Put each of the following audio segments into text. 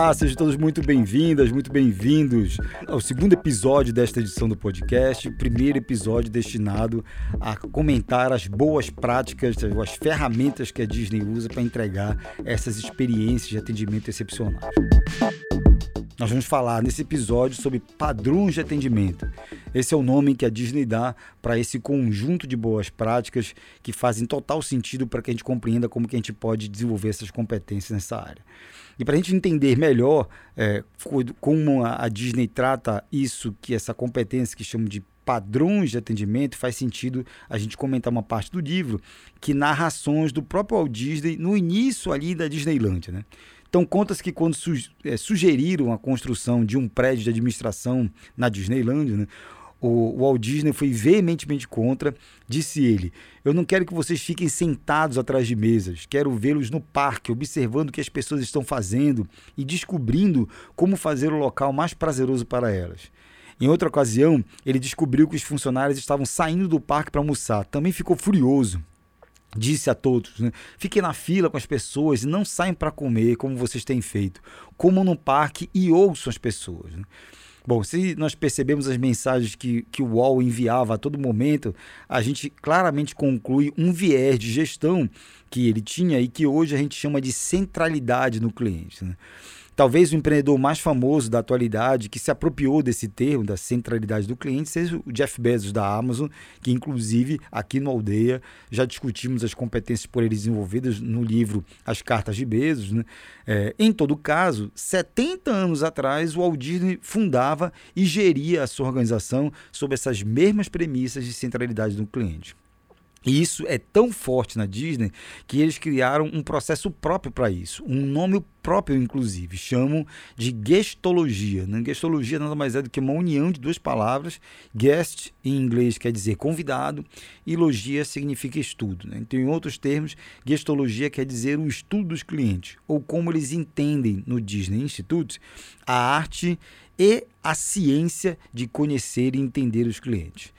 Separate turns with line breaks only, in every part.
Olá, sejam todos muito bem-vindas, muito bem-vindos ao segundo episódio desta edição do podcast, primeiro episódio destinado a comentar as boas práticas, as ferramentas que a Disney usa para entregar essas experiências de atendimento excepcionais. Nós vamos falar nesse episódio sobre padrões de atendimento. Esse é o nome que a Disney dá para esse conjunto de boas práticas que fazem total sentido para que a gente compreenda como que a gente pode desenvolver essas competências nessa área. E para a gente entender melhor é, como a Disney trata isso, que essa competência que chamam de padrões de atendimento, faz sentido a gente comentar uma parte do livro que narrações do próprio Walt Disney no início ali da Disneylandia, né? Então, conta-se que quando é, sugeriram a construção de um prédio de administração na Disneyland, né, o Walt Disney foi veementemente contra. Disse ele: Eu não quero que vocês fiquem sentados atrás de mesas. Quero vê-los no parque, observando o que as pessoas estão fazendo e descobrindo como fazer o local mais prazeroso para elas. Em outra ocasião, ele descobriu que os funcionários estavam saindo do parque para almoçar. Também ficou furioso disse a todos: né? fiquem na fila com as pessoas e não saem para comer como vocês têm feito. Comam no parque e ouçam as pessoas. Né? Bom, se nós percebemos as mensagens que, que o UOL enviava a todo momento, a gente claramente conclui um viés de gestão que ele tinha e que hoje a gente chama de centralidade no cliente. Né? Talvez o empreendedor mais famoso da atualidade que se apropriou desse termo, da centralidade do cliente, seja o Jeff Bezos da Amazon, que inclusive aqui no Aldeia já discutimos as competências por ele desenvolvidas no livro As Cartas de Bezos. Né? É, em todo caso, 70 anos atrás, o Walt Disney fundava e geria a sua organização sob essas mesmas premissas de centralidade do cliente. E isso é tão forte na Disney que eles criaram um processo próprio para isso, um nome próprio, inclusive, chamam de gestologia. Né? Gestologia nada mais é do que uma união de duas palavras. Guest, em inglês, quer dizer convidado, e logia significa estudo. Né? Então, em outros termos, gestologia quer dizer o estudo dos clientes, ou como eles entendem no Disney Institute, a arte e a ciência de conhecer e entender os clientes.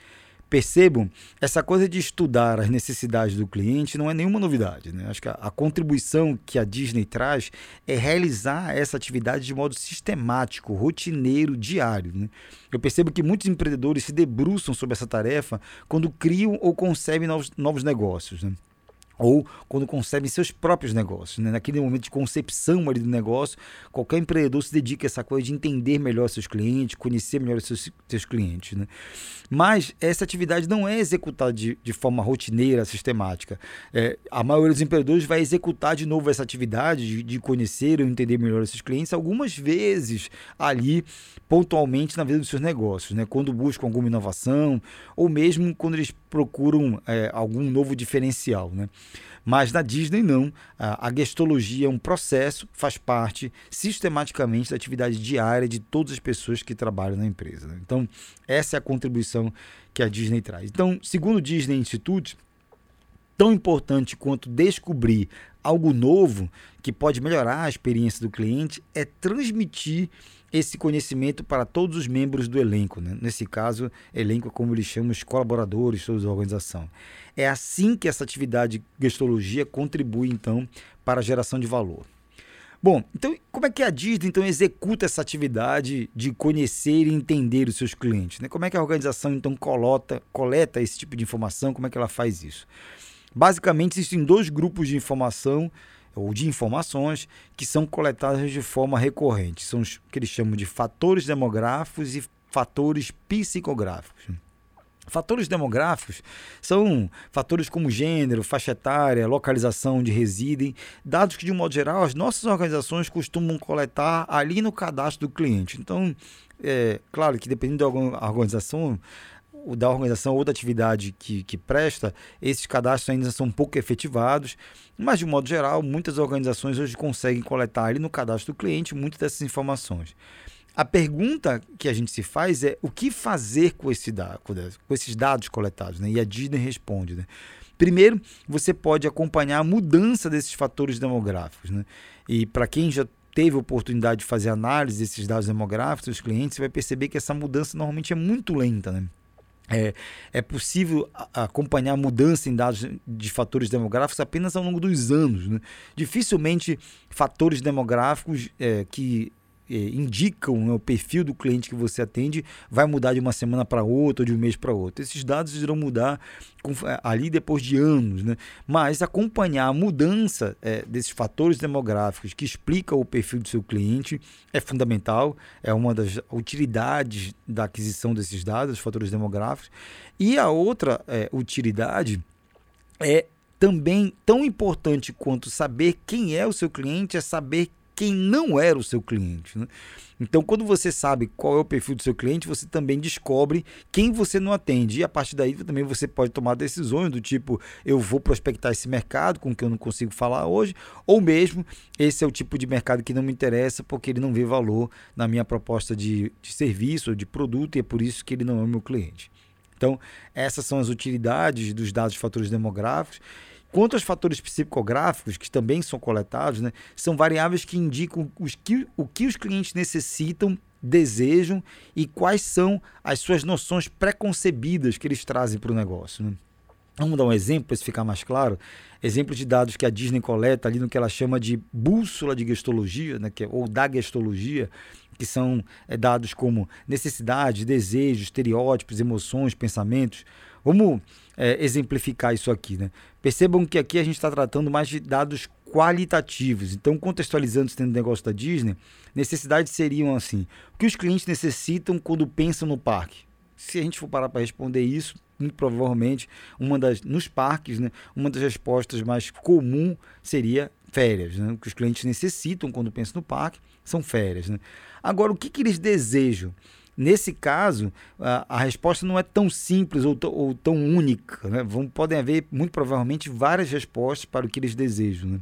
Percebam, essa coisa de estudar as necessidades do cliente não é nenhuma novidade. Né? Acho que a, a, contribuição que a Disney traz é realizar essa atividade de modo sistemático, rotineiro, diário. Né? Eu percebo que muitos empreendedores se debruçam sobre essa tarefa quando criam ou concebem novos, novos negócios. Né? Ou quando concebem seus próprios negócios. Né? Naquele momento de concepção ali do negócio, qualquer empreendedor se dedica a essa coisa de entender melhor seus clientes, conhecer melhor seus, seus clientes. Né? Mas essa atividade não é executada de, de forma rotineira, sistemática. É, a maioria dos empreendedores vai executar de novo essa atividade de, de conhecer ou entender melhor esses clientes algumas vezes ali, pontualmente, na vida dos seus negócios. Né? Quando buscam alguma inovação ou mesmo quando eles procuram é, algum novo diferencial. Né? Mas na Disney não. A, gestologia é um processo, faz parte sistematicamente da atividade diária de todas as pessoas que trabalham na empresa. Né? Então, essa é a contribuição que a Disney traz. Então, segundo o Disney Institute, tão importante quanto descobrir algo novo que pode melhorar a experiência do cliente é transmitir esse conhecimento para todos os membros do elenco. Né? Nesse caso, elenco é como eles chamam os colaboradores toda a organização. É assim que essa atividade de contribui, então, para a geração de valor. Bom, então como é que a Disney então executa essa atividade de conhecer e entender os seus clientes? Né? Como é que a organização então colota, coleta esse tipo de informação? Como é que ela faz isso? Basicamente existem dois grupos de informação ou de informações que são coletadas de forma recorrente. São os que eles chamam de fatores demográficos e fatores psicográficos. Fatores demográficos são fatores como gênero, faixa etária, localização onde residem, dados que, de um modo geral, as nossas organizações costumam coletar ali no cadastro do cliente. Então, é claro que dependendo da organização, da organização ou da atividade que, que presta, esses cadastros ainda são pouco efetivados, mas de modo geral, muitas organizações hoje conseguem coletar ali no cadastro do cliente muitas dessas informações. A pergunta que a gente se faz é o que fazer com, esse com esses dados coletados, né? E a Disney responde, né? Primeiro, você pode acompanhar a mudança desses fatores demográficos, né? E para quem já teve oportunidade de fazer análise desses dados demográficos dos clientes, você vai perceber que essa mudança normalmente é muito lenta, né? É, é, possível acompanhar mudança em dados de fatores demográficos apenas ao longo dos anos. Né? Dificilmente fatores demográficos é, que indicam né, o perfil do cliente que você atende vai mudar de uma semana para outra ou de um mês para outro. Esses dados irão mudar com, é, ali depois de anos, né? mas acompanhar a mudança é, desses fatores demográficos que explicam o perfil do seu cliente é fundamental, é uma das utilidades da aquisição desses dados, fatores demográficos. E a outra é, utilidade é também tão importante quanto saber quem é o seu cliente, é saber quem não era o seu cliente. Né? Então, quando você sabe qual é o perfil do seu cliente, você também descobre quem você não atende. E a partir daí também você pode tomar decisões do tipo: eu vou prospectar esse mercado com que eu não consigo falar hoje, ou mesmo esse é o tipo de mercado que não me interessa porque ele não vê valor na minha proposta de, de serviço ou de produto e é por isso que ele não é meu cliente. Então, essas são as utilidades dos dados de fatores demográficos. Quanto aos fatores psicográficos, que também são coletados, né, são variáveis que indicam os que, o que os clientes necessitam, desejam e quais são as suas noções preconcebidas que eles trazem para o negócio. Né? Vamos dar um exemplo para isso ficar mais claro. Exemplo de dados que a Disney coleta ali no que ela chama de bússola de gestologia, né, que é, ou da gestologia, que são é, dados como necessidades, desejos, estereótipos, emoções, pensamentos. Vamos é, exemplificar isso aqui. Né? Percebam que aqui a gente está tratando mais de dados qualitativos. Então, contextualizando do negócio da Disney, necessidades seriam assim: o que os clientes necessitam quando pensam no parque? Se a gente for parar para responder isso, muito provavelmente uma das nos parques, né, uma das respostas mais comum seria férias, né? O que os clientes necessitam quando pensam no parque são férias, né? Agora, o que, que eles desejam? Nesse caso, a, a, resposta não é tão simples ou, ou tão única. Né? Vão, podem haver, muito provavelmente, várias respostas para o que eles desejam. Né?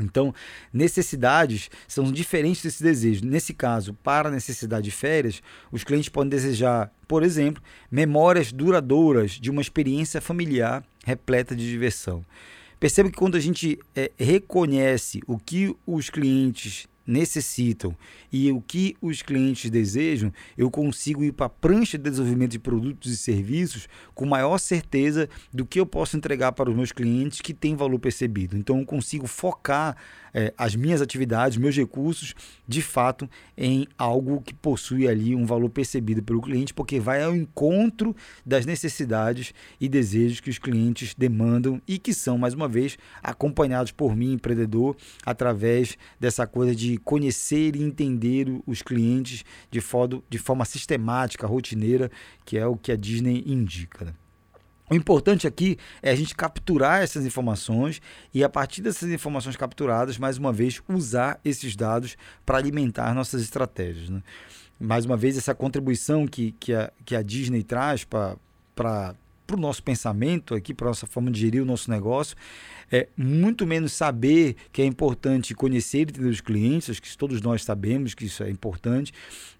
Então, necessidades são diferentes desses desejos. Nesse caso, para necessidade de férias, os clientes podem desejar, por exemplo, memórias duradouras de uma experiência familiar repleta de diversão. Perceba que quando a gente é, reconhece o que os clientes necessitam e o que os clientes desejam, eu consigo ir para a prancha de desenvolvimento de produtos e serviços com maior certeza do que eu posso entregar para os meus clientes que tem valor percebido. Então eu consigo focar é, as minhas atividades, meus recursos, de fato, em algo que possui ali um valor percebido pelo cliente, porque vai ao encontro das necessidades e desejos que os clientes demandam e que são, mais uma vez, acompanhados por mim, empreendedor, através dessa coisa de conhecer e entender os clientes de, fodo, de forma sistemática, rotineira, que é o que a Disney indica. O importante aqui é a gente capturar essas informações e, a partir dessas informações capturadas, mais uma vez, usar esses dados para alimentar nossas estratégias. Né? Mais uma vez, essa contribuição que, que, a, que a Disney traz para para o nosso pensamento aqui, para a nossa forma de gerir o nosso negócio, é muito menos saber que é importante conhecer e entender os clientes, acho que todos nós sabemos que isso é importante,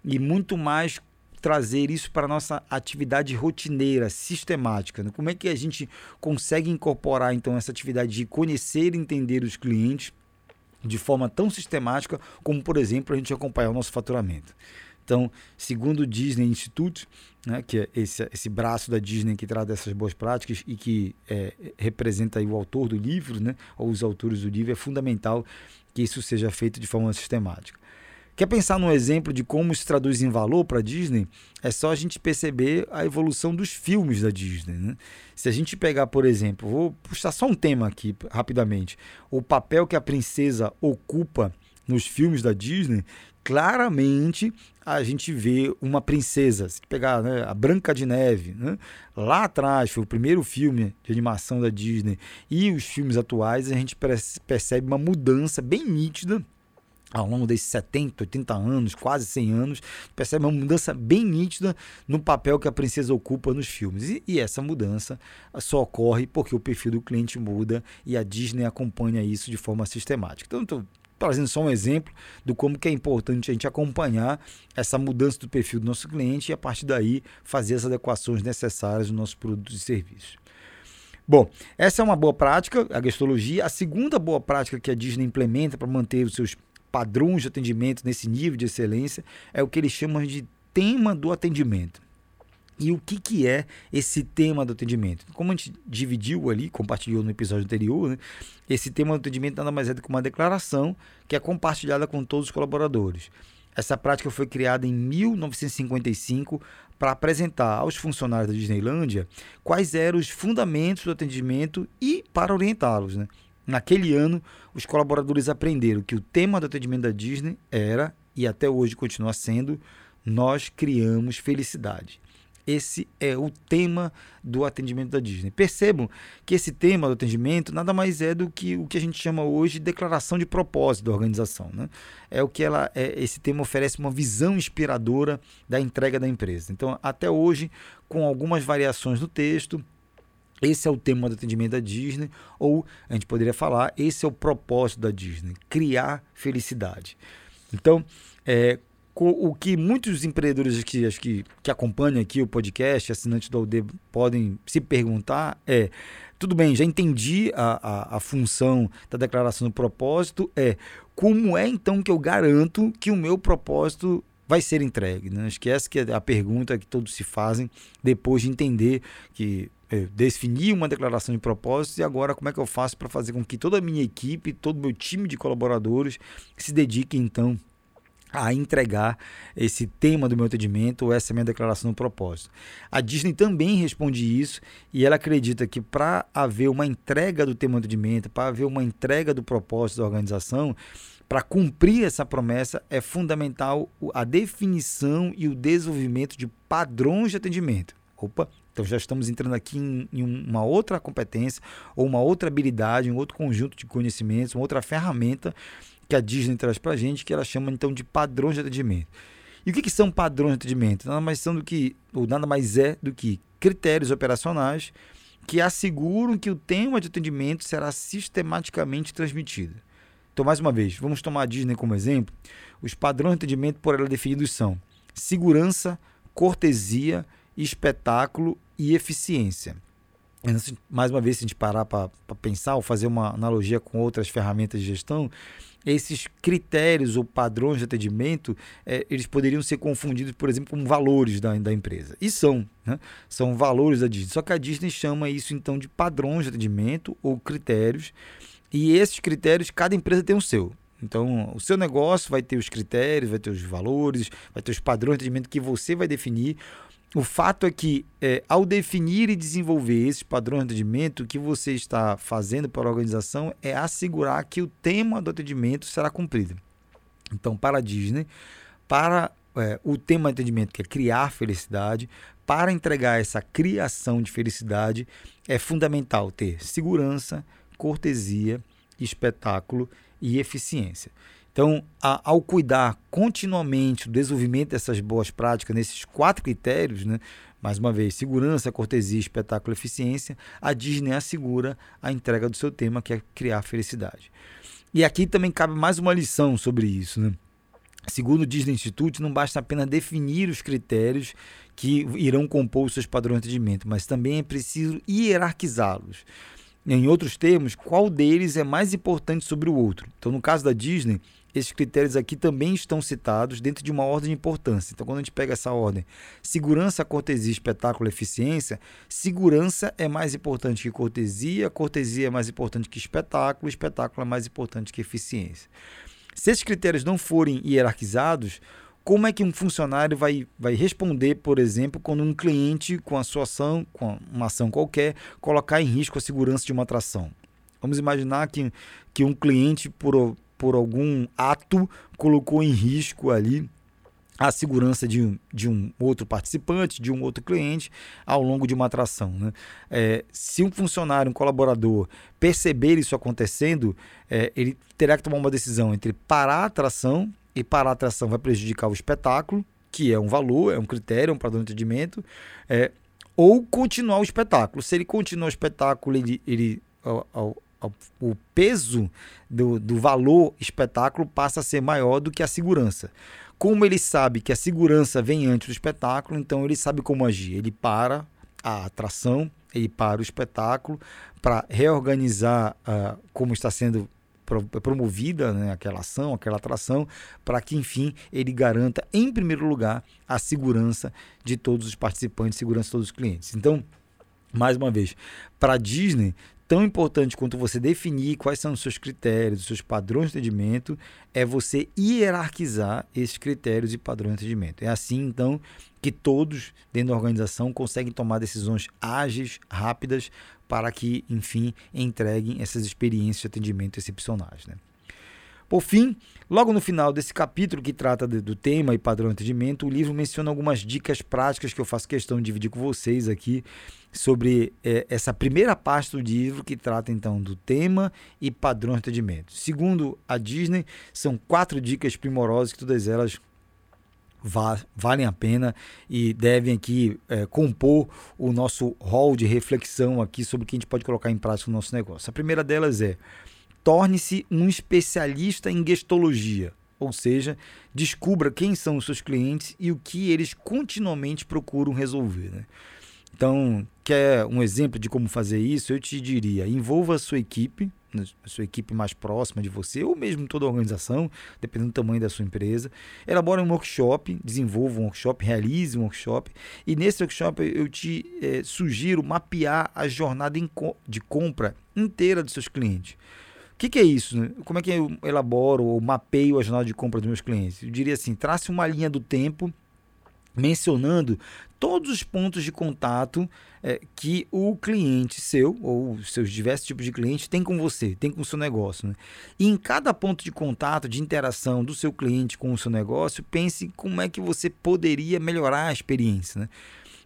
e muito mais trazer isso para a nossa atividade rotineira, sistemática. Né? Como é que a gente consegue incorporar então essa atividade de conhecer e entender os clientes de forma tão sistemática como, por exemplo, a gente acompanhar o nosso faturamento. Então, segundo o Disney Institute, né, que é esse, esse braço da Disney que traz essas boas práticas e que é, representa o autor do livro, né, ou os autores do livro, é fundamental que isso seja feito de forma sistemática. Quer pensar num exemplo de como se traduz em valor para a Disney? É só a gente perceber a evolução dos filmes da Disney. Né? Se a gente pegar, por exemplo, vou puxar só um tema aqui rapidamente: o papel que a princesa ocupa nos filmes da Disney, claramente a gente vê uma princesa. Se pegar né, a Branca de Neve, né? lá atrás foi o primeiro filme de animação da Disney, e os filmes atuais, a gente percebe uma mudança bem nítida ao longo desses 70, 80 anos, quase 100 anos, percebe uma mudança bem nítida no papel que a princesa ocupa nos filmes. E, e, essa mudança só ocorre porque o perfil do cliente muda e a Disney acompanha isso de forma sistemática. Então, estou trazendo só um exemplo do como que é importante a gente acompanhar essa mudança do perfil do nosso cliente e a partir daí fazer as adequações necessárias nos nossos produtos e serviços. Bom, essa é uma boa prática, a gestologia. A segunda boa prática que a Disney implementa para manter os seus padrões de atendimento nesse nível de excelência é o que eles chamam de tema do atendimento. E o que, que é esse tema do atendimento? Como a gente dividiu ali, compartilhou no episódio anterior, né? esse tema do atendimento nada mais é do que uma declaração que é compartilhada com todos os colaboradores. Essa prática foi criada em 1955 para apresentar aos funcionários da Disneylândia quais eram os fundamentos do atendimento e para orientá-los. Né? Naquele ano, os colaboradores aprenderam que o tema do atendimento da Disney era, e até hoje continua sendo, nós criamos felicidade. Esse é o tema do atendimento da Disney. Percebam que esse tema do atendimento nada mais é do que o que a gente chama hoje de declaração de propósito da organização. Né? É o que ela, é, esse tema oferece uma visão inspiradora da entrega da empresa. Então, até hoje, com algumas variações no texto, esse é o tema do atendimento da Disney, ou a gente poderia falar, esse é o propósito da Disney, criar felicidade. Então, é, o que muitos empreendedores que, que, que acompanham aqui o podcast, assinantes do AUD, podem se perguntar é: tudo bem, já entendi a, a, a função da declaração do propósito, é como é então que eu garanto que o meu propósito vai ser entregue? Não né? esquece que é a pergunta que todos se fazem depois de entender que eu defini uma declaração de propósito e agora como é que eu faço para fazer com que toda a minha equipe, todo o meu time de colaboradores se dedique então a entregar esse tema do meu atendimento ou essa minha declaração do propósito. A Disney também responde isso e ela acredita que para haver uma entrega do tema do atendimento, para haver uma entrega do propósito da organização, para cumprir essa promessa é fundamental a definição e o desenvolvimento de padrões de atendimento. Opa, então já estamos entrando aqui em, em, uma outra competência ou uma outra habilidade, um outro conjunto de conhecimentos, uma outra ferramenta que a Disney traz para a gente, que ela chama então de padrões de atendimento. E o que, que são padrões de atendimento? Nada mais são do que, ou nada mais é do que critérios operacionais que asseguram que o tema de atendimento será sistematicamente transmitido. Então, mais uma vez, vamos tomar a Disney como exemplo. Os padrões de atendimento por ela definidos são segurança, cortesia, espetáculo e eficiência mais uma vez, se a gente parar para pensar ou fazer uma analogia com outras ferramentas de gestão, esses critérios ou padrões de atendimento, é, eles poderiam ser confundidos, por exemplo, com valores da, da empresa. E são, né? são valores da Disney. Só que a Disney chama isso então de padrões de atendimento ou critérios. E esses critérios, cada empresa tem o seu. Então, o seu negócio vai ter os critérios, vai ter os valores, vai ter os padrões de atendimento que você vai definir o fato é que, é, ao definir e desenvolver esses padrões de atendimento, o que você está fazendo para a organização é assegurar que o tema do atendimento será cumprido. Então, para a Disney, para é, o tema de atendimento, que é criar felicidade, para entregar essa criação de felicidade, é fundamental ter segurança, cortesia, espetáculo e eficiência. Então, a, ao cuidar continuamente do desenvolvimento dessas boas práticas, nesses quatro critérios, né, mais uma vez, segurança, cortesia, espetáculo e eficiência, a Disney assegura a entrega do seu tema, que é criar felicidade. E aqui também cabe mais uma lição sobre isso. Né? Segundo o Disney Institute, não basta apenas definir os critérios que irão compor os seus padrões de atendimento, mas também é preciso hierarquizá-los. Em outros termos, qual deles é mais importante sobre o outro? Então, no caso da Disney, esses critérios aqui também estão citados dentro de uma ordem de importância. Então, quando a gente pega essa ordem, segurança, cortesia, espetáculo, eficiência, segurança é mais importante que cortesia, cortesia é mais importante que espetáculo, espetáculo é mais importante que eficiência. Se esses critérios não forem hierarquizados, como é que um funcionário vai, vai responder, por exemplo, quando um cliente, com a sua ação, com uma ação qualquer, colocar em risco a segurança de uma atração? Vamos imaginar que, que um cliente, por, por algum ato, colocou em risco ali a segurança de um, de um outro participante, de um outro cliente, ao longo de uma atração. Né? É, se um funcionário, um colaborador, perceber isso acontecendo, é, ele terá que tomar uma decisão entre parar a atração, e parar a atração vai prejudicar o espetáculo, que é um valor, é um critério, é um padrão de atendimento, é, ou continuar o espetáculo. Se ele continuar o espetáculo, ele, ele ao, ao, o peso do, do valor espetáculo passa a ser maior do que a segurança. Como ele sabe que a segurança vem antes do espetáculo, então ele sabe como agir. Ele para a atração, ele para o espetáculo para reorganizar uh, como está sendo promovida né, aquela ação, aquela atração, para que, enfim, ele garanta, em primeiro lugar, a segurança de todos os participantes, segurança de todos os clientes. Então, mais uma vez, para a Disney, tão importante quanto você definir quais são os seus critérios, os seus padrões de atendimento, é você hierarquizar esses critérios e padrões de atendimento. É assim, então, que todos dentro da organização conseguem tomar decisões ágeis, rápidas, para que, enfim, entreguem essas experiências de atendimento excepcionais. Né? Por fim, logo no final desse capítulo que trata do tema e padrão de atendimento, o livro menciona algumas dicas práticas que eu faço questão de dividir com vocês aqui sobre é, essa primeira parte do livro que trata então do tema e padrão de atendimento. Segundo a Disney, são quatro dicas primorosas que todas elas valem a pena e devem aqui é, compor o nosso hall de reflexão aqui sobre o que a gente pode colocar em prática no nosso negócio. A primeira delas é torne-se um especialista em gestologia, ou seja, descubra quem são os seus clientes e o que eles continuamente procuram resolver. Né? Então, quer um exemplo de como fazer isso? Eu te diria: envolva a sua equipe, né, a sua equipe mais próxima de você, ou mesmo toda a organização, dependendo do tamanho da sua empresa. Elabore um workshop, desenvolva um workshop, realize um workshop. E nesse workshop eu te é, sugiro mapear a jornada de compra inteira dos seus clientes. O que, que, é isso? Né? Como é que eu elaboro ou mapeio a jornada de compra dos meus clientes? Eu diria assim: trace uma linha do tempo mencionando todos os pontos de contato é, que o cliente seu, ou seus diversos tipos de clientes, tem com você, tem com o seu negócio. Né? E em cada ponto de contato, de interação do seu cliente com o seu negócio, pense como é que você poderia melhorar a experiência. Né?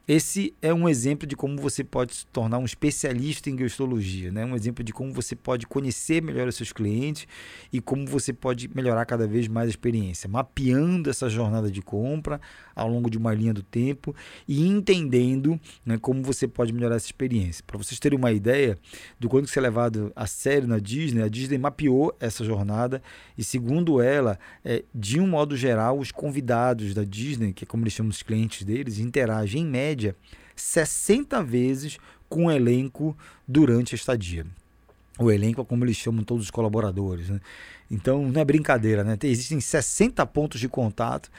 Esse é um exemplo de como você pode se tornar um especialista em geostologia, né? um exemplo de como você pode conhecer melhor os seus clientes e como você pode melhorar cada vez mais a experiência, mapeando essa jornada de compra ao longo de uma linha do tempo e entendendo né, como você pode melhorar essa experiência. Para vocês terem uma ideia do quanto isso é levado a sério na Disney, a Disney mapeou essa jornada e, segundo ela, é, de um modo geral, os convidados da Disney, que é como eles chamam os clientes deles, interagem em média média 60 vezes com o elenco durante a estadia. O elenco é como eles chamam todos os colaboradores. Né? Então não é brincadeira, né? Existem 60 pontos de contato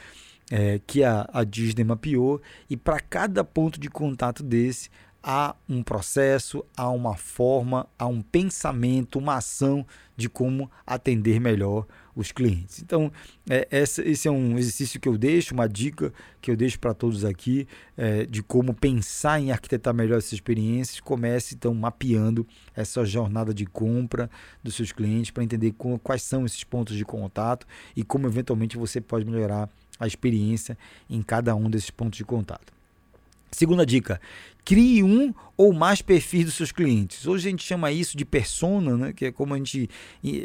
é, que a, a Disney mapeou, e para cada ponto de contato desse há um processo, há uma forma, há um pensamento, uma ação de como atender melhor os clientes. Então, é, essa, esse é um exercício que eu deixo, uma dica que eu deixo para todos aqui é, de como pensar em arquitetar melhor essas experiências. Comece então mapeando essa jornada de compra dos seus clientes para entender como, quais são esses pontos de contato e como eventualmente você pode melhorar a experiência em cada um desses pontos de contato. Segunda dica: crie um ou mais perfis dos seus clientes. Hoje a gente chama isso de persona, né? que é como a gente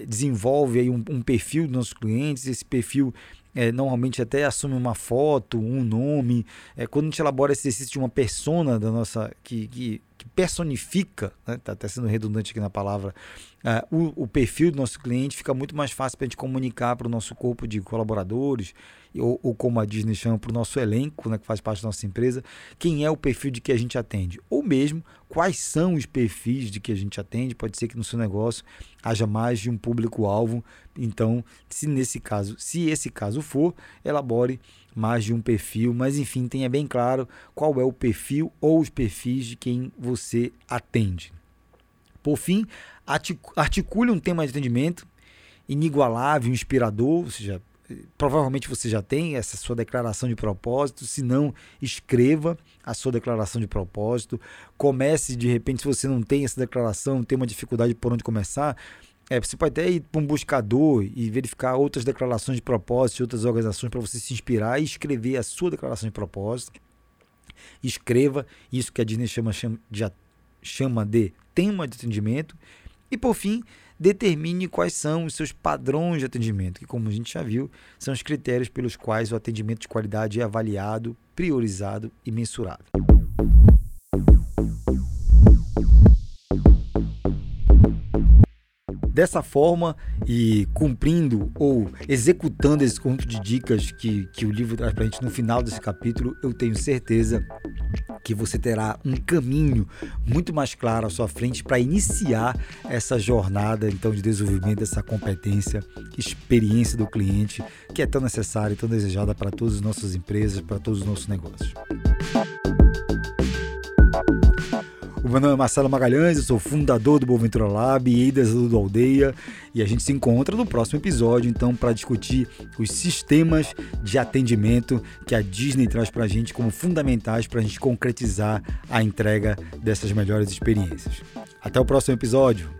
desenvolve aí um, um perfil dos nossos clientes. Esse perfil é, normalmente até assume uma foto, um nome. É, quando a gente elabora esse exercício de uma persona da nossa que, que, que personifica, está né? Tá até sendo redundante aqui na palavra, é, o, o, perfil do nosso cliente, fica muito mais fácil para a gente comunicar para o nosso corpo de colaboradores ou, ou como a Disney chama, para o nosso elenco, né, que faz parte da nossa empresa, quem é o perfil de que a gente atende. Ou mesmo, quais são os perfis de que a gente atende. Pode ser que no seu negócio haja mais de um público-alvo. Então, se nesse caso, se esse caso for, elabore mais de um perfil, mas enfim, tenha bem claro qual é o perfil ou os perfis de quem você atende. Por fim, articule um tema de atendimento inigualável, inspirador, ou seja, provavelmente você já tem essa sua declaração de propósito. Se não, escreva a sua declaração de propósito. Comece, de repente, se você não tem essa declaração, tem uma dificuldade por onde começar, é, você pode até ir para um buscador e verificar outras declarações de propósito de outras organizações para você se inspirar e escrever a sua declaração de propósito. Escreva isso que a Disney chama, chama, de, chama de tema de atendimento. E por fim, determine quais são os seus padrões de atendimento, que, como a gente já viu, são os critérios pelos quais o atendimento de qualidade é avaliado, priorizado e mensurado. Dessa forma e cumprindo ou executando esse conjunto de dicas que, que o livro traz para a gente no final desse capítulo, eu tenho certeza que você terá um caminho muito mais claro à sua frente para iniciar essa jornada então de desenvolvimento dessa competência, experiência do cliente que é tão necessária e tão desejada para todas as nossas empresas, para todos os nossos negócios. Meu nome é Marcelo Magalhães, eu sou fundador do Boaventura Lab e ex-do Aldeia, e a gente se encontra no próximo episódio, então, para discutir os sistemas de atendimento que a Disney traz para a gente como fundamentais para a gente concretizar a entrega dessas melhores experiências. Até o próximo episódio!